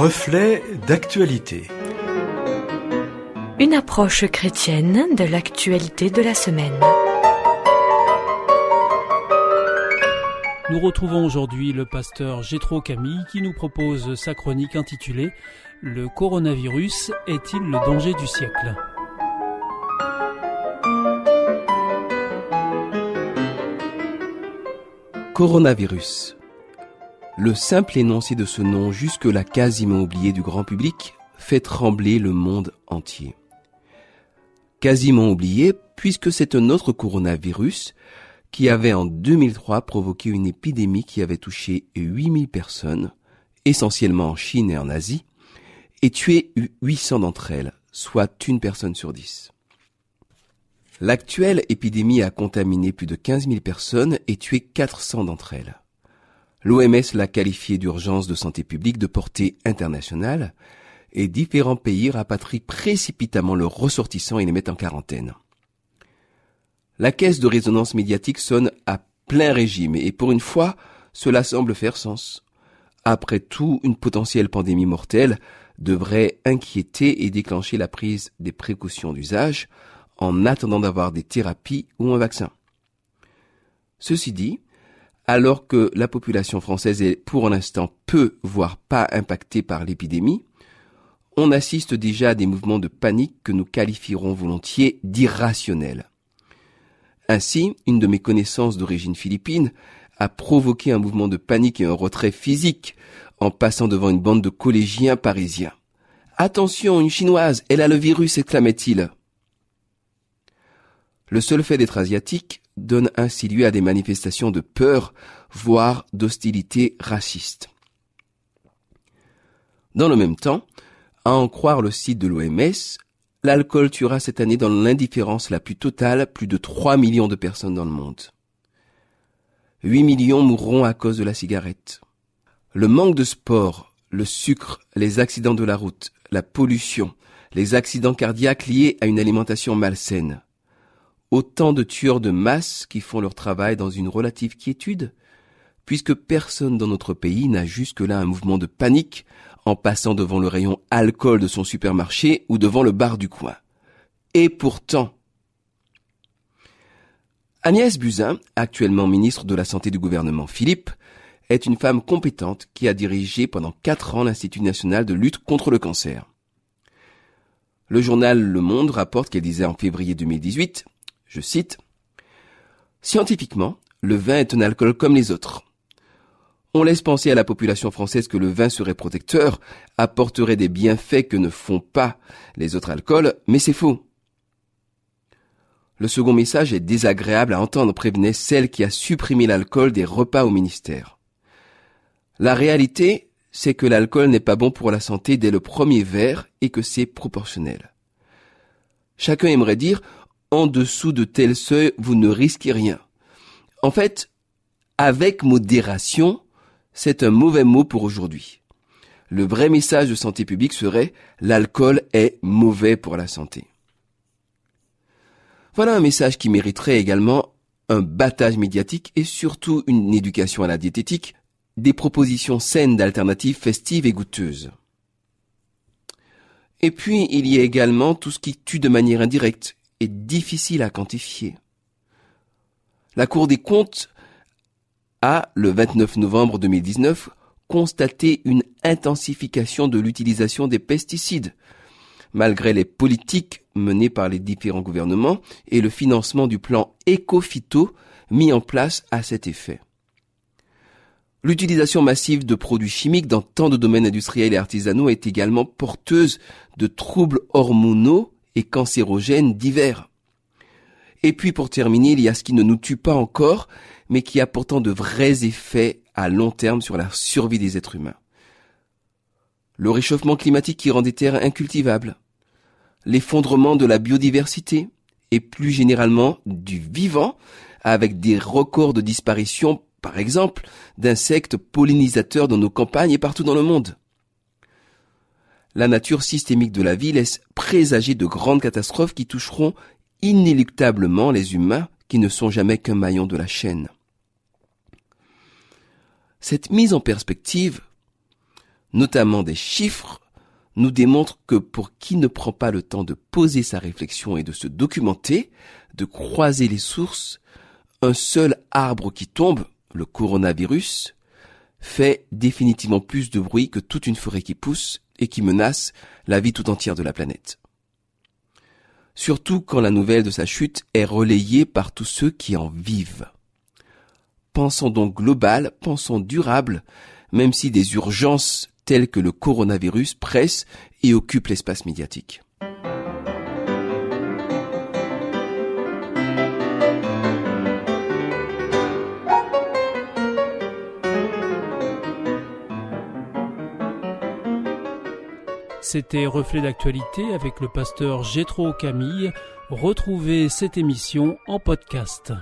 Reflet d'actualité. Une approche chrétienne de l'actualité de la semaine. Nous retrouvons aujourd'hui le pasteur Gétro Camille qui nous propose sa chronique intitulée Le coronavirus est-il le danger du siècle? Coronavirus. Le simple énoncé de ce nom, jusque-là quasiment oublié du grand public, fait trembler le monde entier. Quasiment oublié puisque c'est un autre coronavirus qui avait en 2003 provoqué une épidémie qui avait touché 8000 personnes, essentiellement en Chine et en Asie, et tué 800 d'entre elles, soit une personne sur dix. L'actuelle épidémie a contaminé plus de 15 000 personnes et tué 400 d'entre elles. L'OMS l'a qualifiée d'urgence de santé publique de portée internationale et différents pays rapatrient précipitamment leurs ressortissants et les mettent en quarantaine. La caisse de résonance médiatique sonne à plein régime et pour une fois, cela semble faire sens. Après tout, une potentielle pandémie mortelle devrait inquiéter et déclencher la prise des précautions d'usage en attendant d'avoir des thérapies ou un vaccin. Ceci dit, alors que la population française est pour l'instant peu, voire pas impactée par l'épidémie, on assiste déjà à des mouvements de panique que nous qualifierons volontiers d'irrationnels. Ainsi, une de mes connaissances d'origine philippine a provoqué un mouvement de panique et un retrait physique en passant devant une bande de collégiens parisiens. Attention, une chinoise, elle a le virus, exclamait-il. Le seul fait d'être asiatique donne ainsi lieu à des manifestations de peur, voire d'hostilité raciste. Dans le même temps, à en croire le site de l'OMS, l'alcool tuera cette année dans l'indifférence la plus totale plus de 3 millions de personnes dans le monde. 8 millions mourront à cause de la cigarette. Le manque de sport, le sucre, les accidents de la route, la pollution, les accidents cardiaques liés à une alimentation malsaine, autant de tueurs de masse qui font leur travail dans une relative quiétude, puisque personne dans notre pays n'a jusque-là un mouvement de panique en passant devant le rayon alcool de son supermarché ou devant le bar du coin. Et pourtant, Agnès Buzyn, actuellement ministre de la Santé du gouvernement Philippe, est une femme compétente qui a dirigé pendant quatre ans l'Institut national de lutte contre le cancer. Le journal Le Monde rapporte qu'elle disait en février 2018 je cite, Scientifiquement, le vin est un alcool comme les autres. On laisse penser à la population française que le vin serait protecteur, apporterait des bienfaits que ne font pas les autres alcools, mais c'est faux. Le second message est désagréable à entendre, prévenait celle qui a supprimé l'alcool des repas au ministère. La réalité, c'est que l'alcool n'est pas bon pour la santé dès le premier verre et que c'est proportionnel. Chacun aimerait dire en dessous de tel seuil, vous ne risquez rien. En fait, avec modération, c'est un mauvais mot pour aujourd'hui. Le vrai message de santé publique serait l'alcool est mauvais pour la santé. Voilà un message qui mériterait également un battage médiatique et surtout une éducation à la diététique, des propositions saines d'alternatives festives et goûteuses. Et puis, il y a également tout ce qui tue de manière indirecte, est difficile à quantifier. La Cour des comptes a, le 29 novembre 2019, constaté une intensification de l'utilisation des pesticides, malgré les politiques menées par les différents gouvernements et le financement du plan éco-phyto mis en place à cet effet. L'utilisation massive de produits chimiques dans tant de domaines industriels et artisanaux est également porteuse de troubles hormonaux et cancérogènes divers. Et puis pour terminer, il y a ce qui ne nous tue pas encore, mais qui a pourtant de vrais effets à long terme sur la survie des êtres humains. Le réchauffement climatique qui rend des terres incultivables, l'effondrement de la biodiversité et plus généralement du vivant avec des records de disparition, par exemple, d'insectes pollinisateurs dans nos campagnes et partout dans le monde la nature systémique de la vie laisse présager de grandes catastrophes qui toucheront inéluctablement les humains qui ne sont jamais qu'un maillon de la chaîne. Cette mise en perspective notamment des chiffres, nous démontrent que pour qui ne prend pas le temps de poser sa réflexion et de se documenter, de croiser les sources, un seul arbre qui tombe, le coronavirus, fait définitivement plus de bruit que toute une forêt qui pousse et qui menace la vie tout entière de la planète. Surtout quand la nouvelle de sa chute est relayée par tous ceux qui en vivent. Pensons donc global, pensons durable, même si des urgences telles que le coronavirus pressent et occupent l'espace médiatique. C'était Reflet d'actualité avec le pasteur Gétro Camille. Retrouvez cette émission en podcast.